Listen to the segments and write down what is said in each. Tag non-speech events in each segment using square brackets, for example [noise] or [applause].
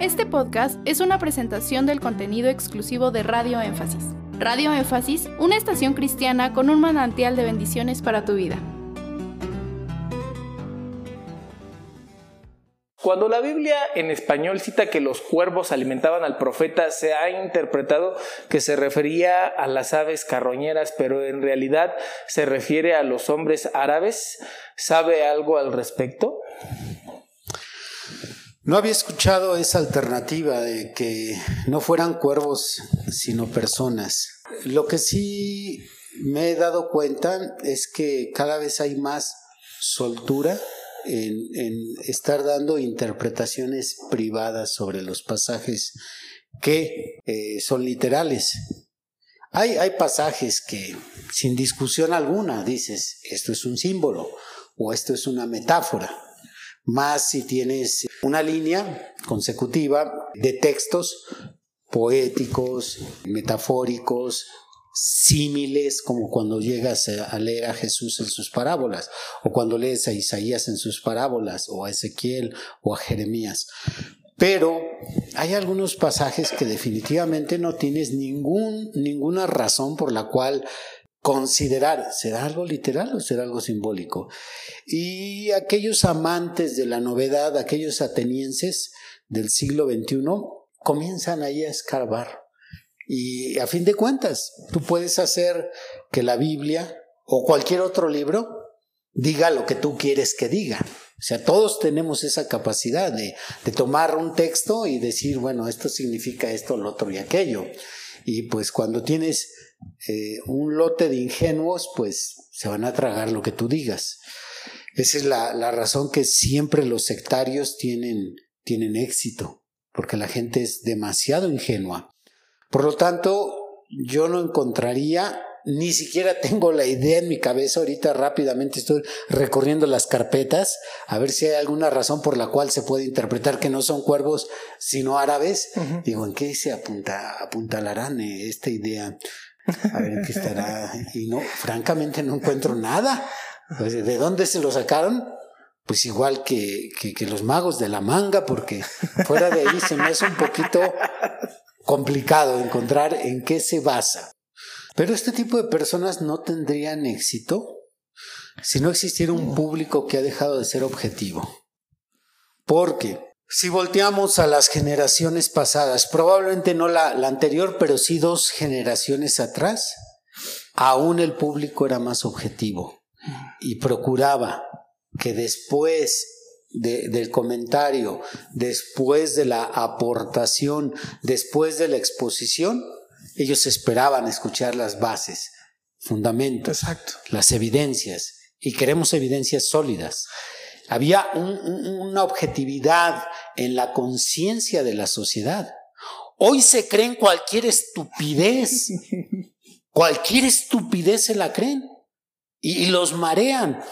Este podcast es una presentación del contenido exclusivo de Radio Énfasis. Radio Énfasis, una estación cristiana con un manantial de bendiciones para tu vida. Cuando la Biblia en español cita que los cuervos alimentaban al profeta, se ha interpretado que se refería a las aves carroñeras, pero en realidad se refiere a los hombres árabes. ¿Sabe algo al respecto? No había escuchado esa alternativa de que no fueran cuervos, sino personas. Lo que sí me he dado cuenta es que cada vez hay más soltura en, estar dando interpretaciones privadas sobre los pasajes que eh, son literales. Hay, hay pasajes que sin discusión alguna dices, esto es un símbolo o esto es una metáfora. Más si tienes una línea consecutiva de textos poéticos, metafóricos, símiles como cuando llegas a leer a Jesús en sus parábolas, o cuando lees a Isaías en sus parábolas, o a Ezequiel, o a Jeremías. Pero hay algunos pasajes que definitivamente no tienes ninguna razón por la cual considerar, ¿será algo literal o será algo simbólico? Y aquellos amantes de la novedad, aquellos atenienses del siglo XXI, comienzan ahí a escarbar y a fin de cuentas, tú puedes hacer que la Biblia o cualquier otro libro diga lo que tú quieres que diga. O sea, todos tenemos esa capacidad de, tomar un texto y decir, bueno, esto significa esto, lo otro y aquello. Y pues cuando tienes eh, un lote de ingenuos, pues se van a tragar lo que tú digas. Esa es la, la razón que siempre los sectarios tienen, tienen éxito, porque la gente es demasiado ingenua. Por lo tanto, yo no encontraría, ni siquiera tengo la idea en mi cabeza, ahorita rápidamente estoy recorriendo las carpetas a ver si hay alguna razón por la cual se puede interpretar que no son cuervos sino árabes. Digo, ¿en qué se apunta, apuntalarán eh, esta idea? A ver, ¿en qué estará? Y no, francamente no encuentro nada. Pues, ¿De dónde se lo sacaron? Pues igual que, que, que los magos de la manga, porque fuera de ahí se me hace un poquito complicado encontrar en qué se basa. Pero este tipo de personas no tendrían éxito si no existiera un público que ha dejado de ser objetivo. Porque si volteamos a las generaciones pasadas, probablemente no la, anterior, pero sí dos generaciones atrás, aún el público era más objetivo y procuraba que después del comentario, después de la aportación, después de la exposición, ellos esperaban escuchar las bases, fundamentos, las evidencias, y queremos evidencias sólidas. Había una objetividad en la conciencia de la sociedad. Hoy se creen cualquier estupidez, cualquier estupidez se la creen y los marean.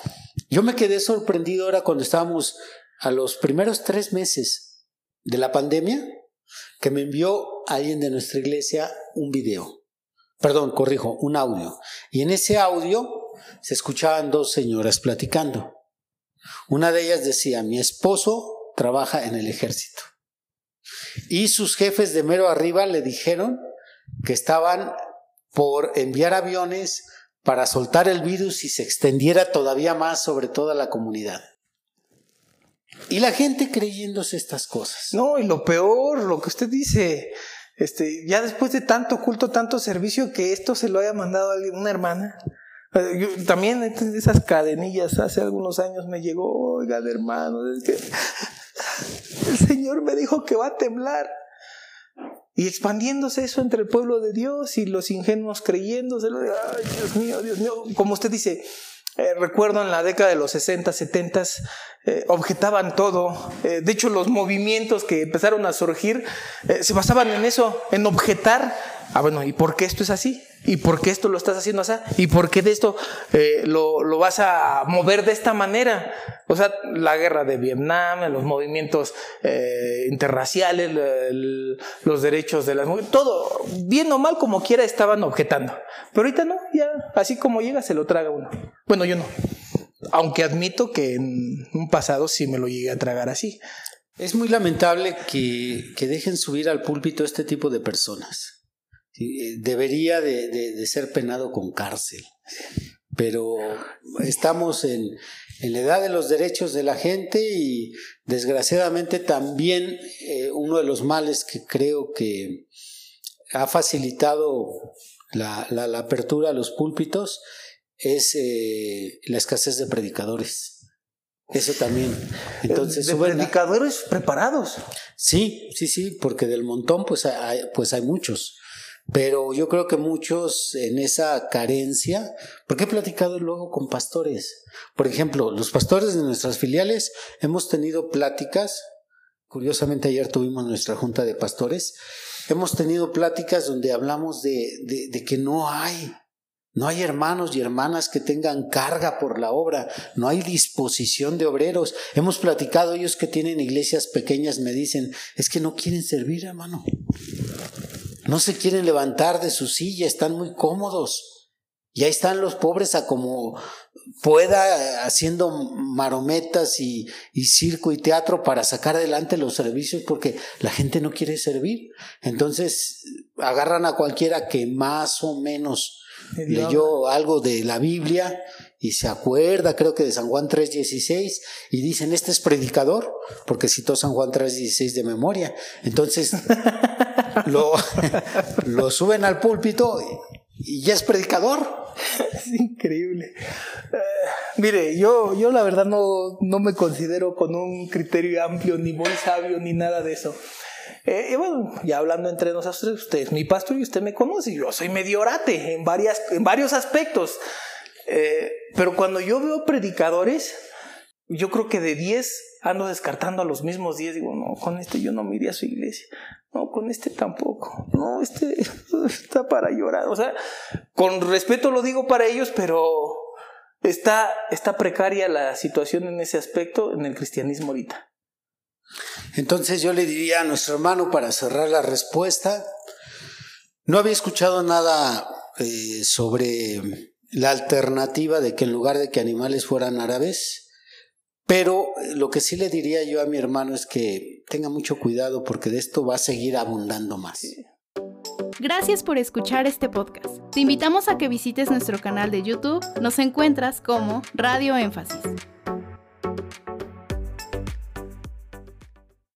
Yo me quedé sorprendido ahora cuando estábamos a los primeros tres meses de la pandemia, que me envió alguien de nuestra iglesia un video. Perdón, corrijo, un audio. Y en ese audio se escuchaban dos señoras platicando. Una de ellas decía, mi esposo trabaja en el ejército. Y sus jefes de mero arriba le dijeron que estaban por enviar aviones para soltar el virus y se extendiera todavía más sobre toda la comunidad. Y la gente creyéndose estas cosas. No, y lo peor, lo que usted dice, este, ya después de tanto culto, tanto servicio, que esto se lo haya mandado a una hermana. Eh, también esas cadenillas hace algunos años me llegó, oiga, hermano, es que el Señor me dijo que va a temblar. Y expandiéndose eso entre el pueblo de Dios y los ingenuos creyéndose, ay, Dios mío, Dios mío, como usted dice, eh, recuerdo en la década de los 60, 70, eh, objetaban todo. Eh, de hecho, los movimientos que empezaron a surgir se basaban en eso, en objetar. Ah, bueno, ¿y por qué esto es así? ¿Y por qué esto lo estás haciendo así? ¿Y por qué de esto eh, lo, lo, vas a mover de esta manera? O sea, la guerra de Vietnam, los movimientos eh, interraciales, los derechos de las mujeres, todo, bien o mal como quiera, estaban objetando. Pero ahorita no, ya así como llega se lo traga uno. Bueno, yo no. Aunque admito que en un pasado sí me lo llegué a tragar así. Es muy lamentable que, dejen subir al púlpito este tipo de personas. Eh, debería de, ser penado con cárcel. Pero estamos en, la edad de los derechos de la gente y desgraciadamente también eh, uno de los males que creo que ha facilitado la, apertura a los púlpitos es eh, la escasez de predicadores. Eso también. Entonces, de predicadores preparados. Sí, sí, sí, porque del montón pues hay, pues hay muchos. Pero yo creo que muchos en esa carencia, porque he platicado luego con pastores. Por ejemplo, los pastores de nuestras filiales hemos tenido pláticas, curiosamente ayer tuvimos nuestra junta de pastores, hemos tenido pláticas donde hablamos de, de, que no hay no hay hermanos y hermanas que tengan carga por la obra, no hay disposición de obreros. Hemos platicado ellos que tienen iglesias pequeñas, me dicen, es que no quieren servir, hermano. No se quieren levantar de su silla, están muy cómodos. Y ahí están los pobres a como pueda haciendo marometas y, y, circo y teatro para sacar adelante los servicios porque la gente no quiere servir. Entonces agarran a cualquiera que más o menos leyó algo de la Biblia y se acuerda, creo que de San Juan 3.16, y dicen, este es predicador, porque citó San Juan 3.16 de memoria. Entonces, [laughs] lo, [laughs] lo suben al púlpito y es predicador. Es increíble. Eh, mire, yo, yo la verdad no, no me considero con un criterio amplio, ni muy sabio, ni nada de eso. Eh, y bueno, ya hablando entre nosotros, usted es mi pastor y usted me conoce, yo soy medio orate en, varias, en varios aspectos. Eh, pero cuando yo veo predicadores, yo creo que de 10 ando descartando a los mismos 10. Digo, no, con este yo no me iría a su iglesia. No, con este tampoco. No, este [laughs] está para llorar. O sea, con respeto lo digo para ellos, pero está, está precaria la situación en ese aspecto en el cristianismo ahorita. Entonces yo le diría a nuestro hermano para cerrar la respuesta, no había escuchado nada eh, sobre la alternativa de que en lugar de que animales fueran árabes, pero lo que sí le diría yo a mi hermano es que tenga mucho cuidado porque de esto va a seguir abundando más. Gracias por escuchar este podcast. Te invitamos a que visites nuestro canal de YouTube. Nos encuentras como Radio Énfasis.